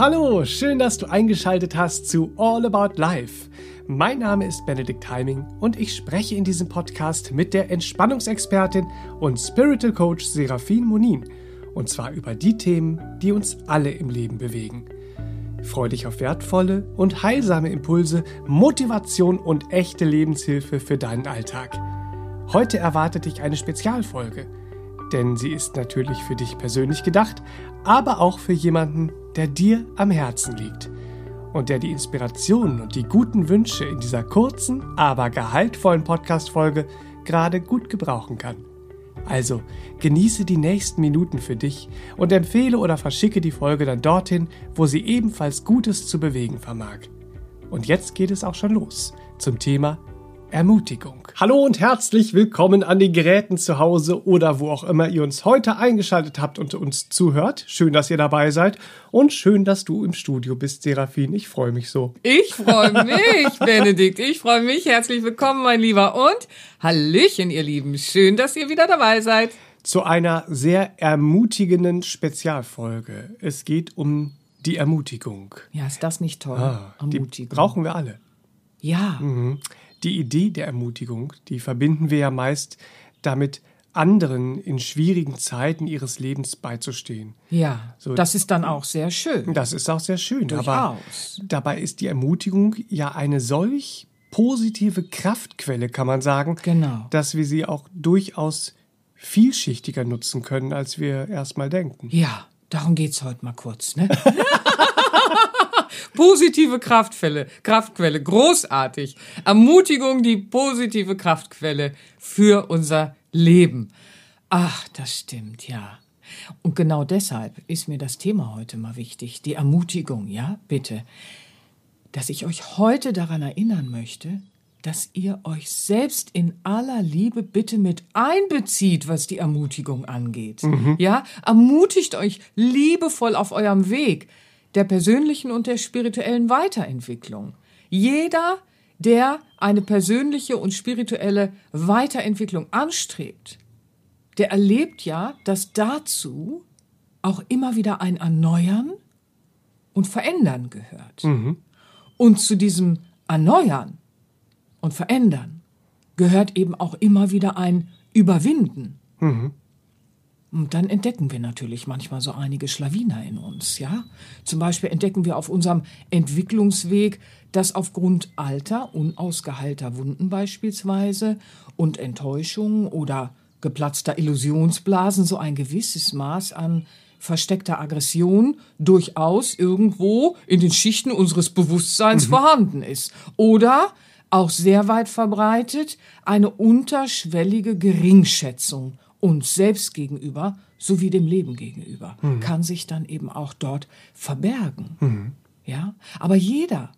Hallo, schön, dass du eingeschaltet hast zu All About Life. Mein Name ist Benedikt Heiming und ich spreche in diesem Podcast mit der Entspannungsexpertin und Spiritual Coach Serafin Monin. Und zwar über die Themen, die uns alle im Leben bewegen. Freu dich auf wertvolle und heilsame Impulse, Motivation und echte Lebenshilfe für deinen Alltag. Heute erwartet dich eine Spezialfolge, denn sie ist natürlich für dich persönlich gedacht, aber auch für jemanden, der dir am Herzen liegt und der die Inspirationen und die guten Wünsche in dieser kurzen, aber gehaltvollen Podcast-Folge gerade gut gebrauchen kann. Also genieße die nächsten Minuten für dich und empfehle oder verschicke die Folge dann dorthin, wo sie ebenfalls Gutes zu bewegen vermag. Und jetzt geht es auch schon los zum Thema Ermutigung. Hallo und herzlich willkommen an den Geräten zu Hause oder wo auch immer ihr uns heute eingeschaltet habt und uns zuhört. Schön, dass ihr dabei seid und schön, dass du im Studio bist, Serafin. Ich freue mich so. Ich freue mich, Benedikt. Ich freue mich. Herzlich willkommen, mein Lieber. Und Hallöchen, ihr Lieben. Schön, dass ihr wieder dabei seid. Zu einer sehr ermutigenden Spezialfolge. Es geht um die Ermutigung. Ja, ist das nicht toll? Ah, die brauchen wir alle. Ja. Mhm die Idee der Ermutigung, die verbinden wir ja meist damit, anderen in schwierigen Zeiten ihres Lebens beizustehen. Ja, so, das ist dann auch sehr schön. Das ist auch sehr schön. Durchaus. Aber dabei ist die Ermutigung ja eine solch positive Kraftquelle, kann man sagen, genau. dass wir sie auch durchaus vielschichtiger nutzen können, als wir erstmal denken. Ja, darum geht es heute mal kurz. Ne? Positive Kraftquelle, Kraftquelle, großartig. Ermutigung, die positive Kraftquelle für unser Leben. Ach, das stimmt, ja. Und genau deshalb ist mir das Thema heute mal wichtig. Die Ermutigung, ja, bitte. Dass ich euch heute daran erinnern möchte, dass ihr euch selbst in aller Liebe bitte mit einbezieht, was die Ermutigung angeht. Mhm. Ja, ermutigt euch liebevoll auf eurem Weg der persönlichen und der spirituellen Weiterentwicklung. Jeder, der eine persönliche und spirituelle Weiterentwicklung anstrebt, der erlebt ja, dass dazu auch immer wieder ein Erneuern und Verändern gehört. Mhm. Und zu diesem Erneuern und Verändern gehört eben auch immer wieder ein Überwinden. Mhm. Und dann entdecken wir natürlich manchmal so einige Schlawiner in uns, ja. Zum Beispiel entdecken wir auf unserem Entwicklungsweg, dass aufgrund alter, unausgeheilter Wunden beispielsweise und Enttäuschung oder geplatzter Illusionsblasen so ein gewisses Maß an versteckter Aggression durchaus irgendwo in den Schichten unseres Bewusstseins mhm. vorhanden ist. Oder auch sehr weit verbreitet eine unterschwellige Geringschätzung uns selbst gegenüber sowie dem Leben gegenüber, mhm. kann sich dann eben auch dort verbergen. Mhm. Ja, aber jeder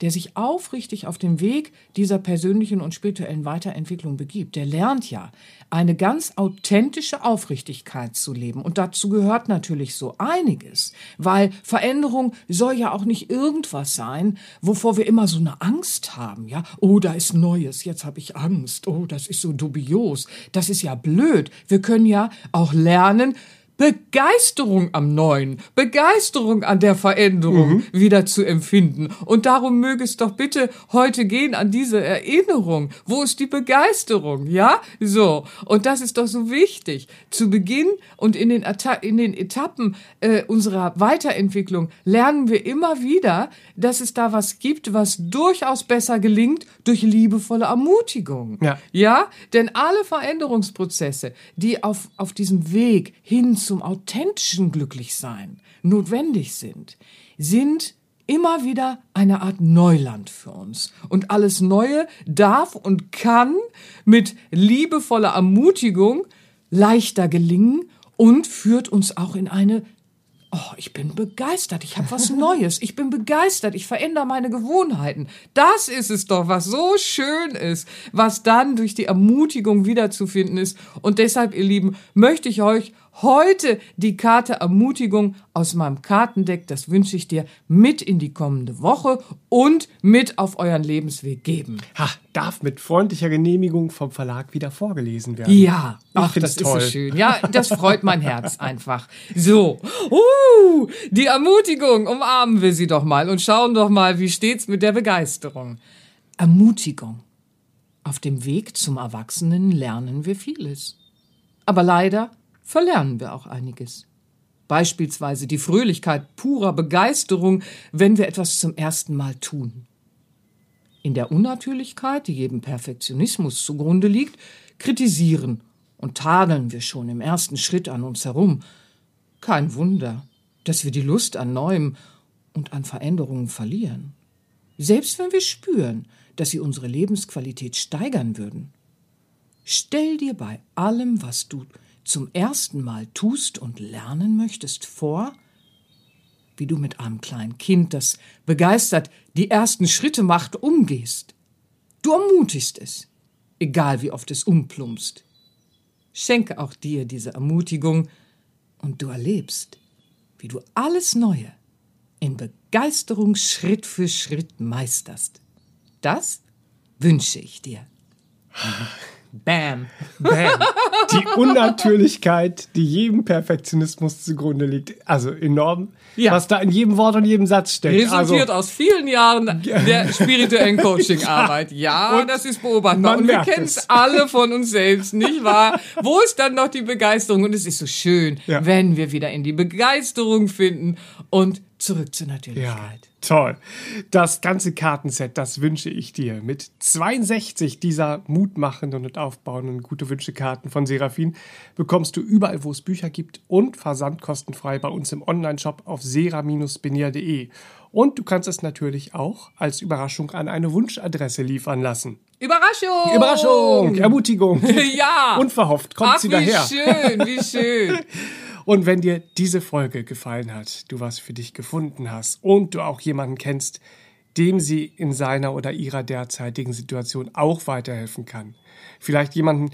der sich aufrichtig auf den Weg dieser persönlichen und spirituellen Weiterentwicklung begibt, der lernt ja, eine ganz authentische Aufrichtigkeit zu leben. Und dazu gehört natürlich so einiges, weil Veränderung soll ja auch nicht irgendwas sein, wovor wir immer so eine Angst haben, ja? Oh, da ist Neues, jetzt habe ich Angst. Oh, das ist so dubios. Das ist ja blöd. Wir können ja auch lernen, Begeisterung am Neuen, Begeisterung an der Veränderung mhm. wieder zu empfinden. Und darum möge es doch bitte heute gehen an diese Erinnerung. Wo ist die Begeisterung? Ja? So. Und das ist doch so wichtig. Zu Beginn und in den, Eta in den Etappen äh, unserer Weiterentwicklung lernen wir immer wieder, dass es da was gibt, was durchaus besser gelingt durch liebevolle Ermutigung. Ja. Ja? Denn alle Veränderungsprozesse, die auf, auf diesem Weg hin zum authentischen Glücklichsein notwendig sind, sind immer wieder eine Art Neuland für uns. Und alles Neue darf und kann mit liebevoller Ermutigung leichter gelingen und führt uns auch in eine Oh, ich bin begeistert, ich habe was Neues, ich bin begeistert, ich verändere meine Gewohnheiten. Das ist es doch, was so schön ist, was dann durch die Ermutigung wiederzufinden ist. Und deshalb, ihr Lieben, möchte ich euch heute die Karte Ermutigung aus meinem Kartendeck. Das wünsche ich dir mit in die kommende Woche und mit auf euren Lebensweg geben. Ha, darf mit freundlicher Genehmigung vom Verlag wieder vorgelesen werden. Ja, Ich ach, das toll. ist so schön. Ja, das freut mein Herz einfach. So, uh, die Ermutigung, umarmen wir sie doch mal und schauen doch mal, wie steht's mit der Begeisterung. Ermutigung. Auf dem Weg zum Erwachsenen lernen wir vieles. Aber leider verlernen wir auch einiges. Beispielsweise die Fröhlichkeit purer Begeisterung, wenn wir etwas zum ersten Mal tun. In der Unnatürlichkeit, die jedem Perfektionismus zugrunde liegt, kritisieren und tadeln wir schon im ersten Schritt an uns herum. Kein Wunder, dass wir die Lust an Neuem und an Veränderungen verlieren. Selbst wenn wir spüren, dass sie unsere Lebensqualität steigern würden. Stell dir bei allem, was du zum ersten Mal tust und lernen möchtest, vor, wie du mit einem kleinen Kind, das begeistert die ersten Schritte macht, umgehst. Du ermutigst es, egal wie oft es umplumpst. Schenke auch dir diese Ermutigung und du erlebst, wie du alles Neue in Begeisterung Schritt für Schritt meisterst. Das wünsche ich dir. Bam. Bam. Die Unnatürlichkeit, die jedem Perfektionismus zugrunde liegt. Also enorm, Ja. was da in jedem Wort und jedem Satz steckt. Resultiert also, aus vielen Jahren der spirituellen Coaching-Arbeit. Ja, Und das ist beobachtbar. Und wir kennen es. es alle von uns selbst, nicht wahr? Wo ist dann noch die Begeisterung? Und es ist so schön, Ja. wenn wir wieder in die Begeisterung finden und zurück zur Ja, Natürlichkeit. toll. Das ganze Kartenset, das wünsche ich dir. Mit 62 dieser mutmachenden und aufbauenden gute Wünsche-Karten von Serafin bekommst du überall, wo es Bücher gibt und versandkostenfrei bei uns im Onlineshop auf sera-benier.de. Und du kannst es natürlich auch als Überraschung an eine Wunschadresse liefern lassen. Überraschung! Überraschung, Ermutigung. Ja. Unverhofft kommt Ach, sie wie daher. schön, wie schön. Und wenn dir diese Folge gefallen hat, du was für dich gefunden hast und du auch jemanden kennst, dem sie in seiner oder ihrer derzeitigen Situation auch weiterhelfen kann. Vielleicht jemanden,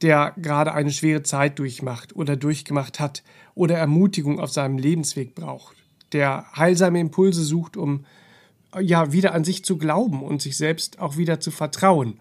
der gerade eine schwere Zeit durchmacht oder durchgemacht hat oder Ermutigung auf seinem Lebensweg braucht, der heilsame Impulse sucht, um ja wieder an sich zu glauben und sich selbst auch wieder zu vertrauen,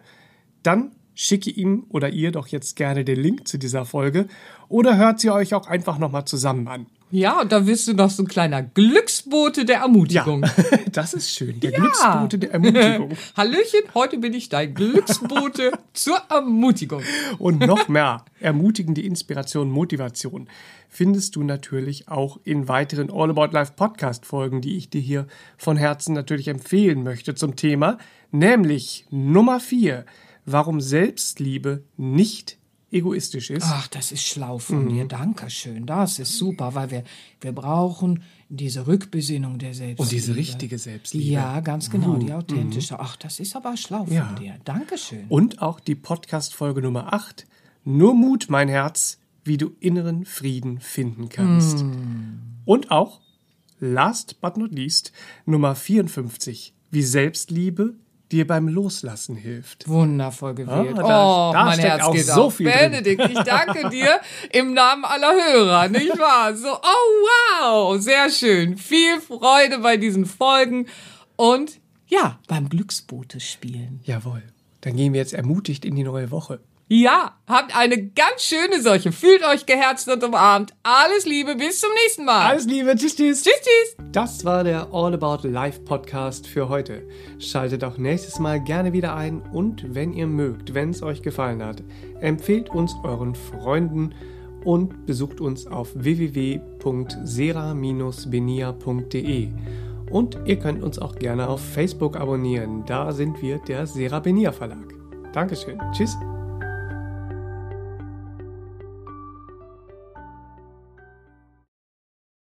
dann schicke ihm oder ihr doch jetzt gerne den Link zu dieser Folge oder hört sie euch auch einfach nochmal zusammen an. Ja, und da wirst du noch so ein kleiner Glücksbote der Ermutigung. das ist schön. Der Ja. Glücksbote der Ermutigung. Hallöchen, heute bin ich dein Glücksbote zur Ermutigung. Und noch mehr ermutigende Inspiration, Motivation findest du natürlich auch in weiteren All About Life Podcast Folgen, die ich dir hier von Herzen natürlich empfehlen möchte zum Thema, nämlich Nummer 4, warum Selbstliebe nicht egoistisch ist. Ach, das ist schlau von Mhm. dir. Dankeschön. Das ist super, weil wir, wir brauchen diese Rückbesinnung der Selbstliebe. Und diese richtige Selbstliebe. Ja, ganz genau, die authentische. Ach, das ist aber schlau von Ja. dir. Dankeschön. Und auch die Podcast-Folge Nummer 8, Nur Mut, mein Herz, wie du inneren Frieden finden kannst. Und auch, last but not least, Nummer 54, wie Selbstliebe dir beim Loslassen hilft. Wundervoll gewählt. Ah, da- oh, da mein Herz auch geht so auf. viel drin. Benedikt, ich danke dir im Namen aller Hörer, nicht wahr? So, oh wow, sehr schön. Viel Freude bei diesen Folgen und ja, beim Glücksbote spielen. Jawohl. Dann gehen wir jetzt ermutigt in die neue Woche. Ja, habt eine ganz schöne solche. Fühlt euch geherzt und umarmt. Alles Liebe, bis zum nächsten Mal. Alles Liebe, tschüss, tschüss. tschüss, tschüss. Das war der All About Life Podcast für heute. Schaltet auch nächstes Mal gerne wieder ein und wenn ihr mögt, wenn es euch gefallen hat, empfehlt uns euren Freunden und besucht uns auf www.sera-benia.de. Und ihr könnt uns auch gerne auf Facebook abonnieren. Da sind wir der Sera Benia Verlag. Dankeschön. Tschüss.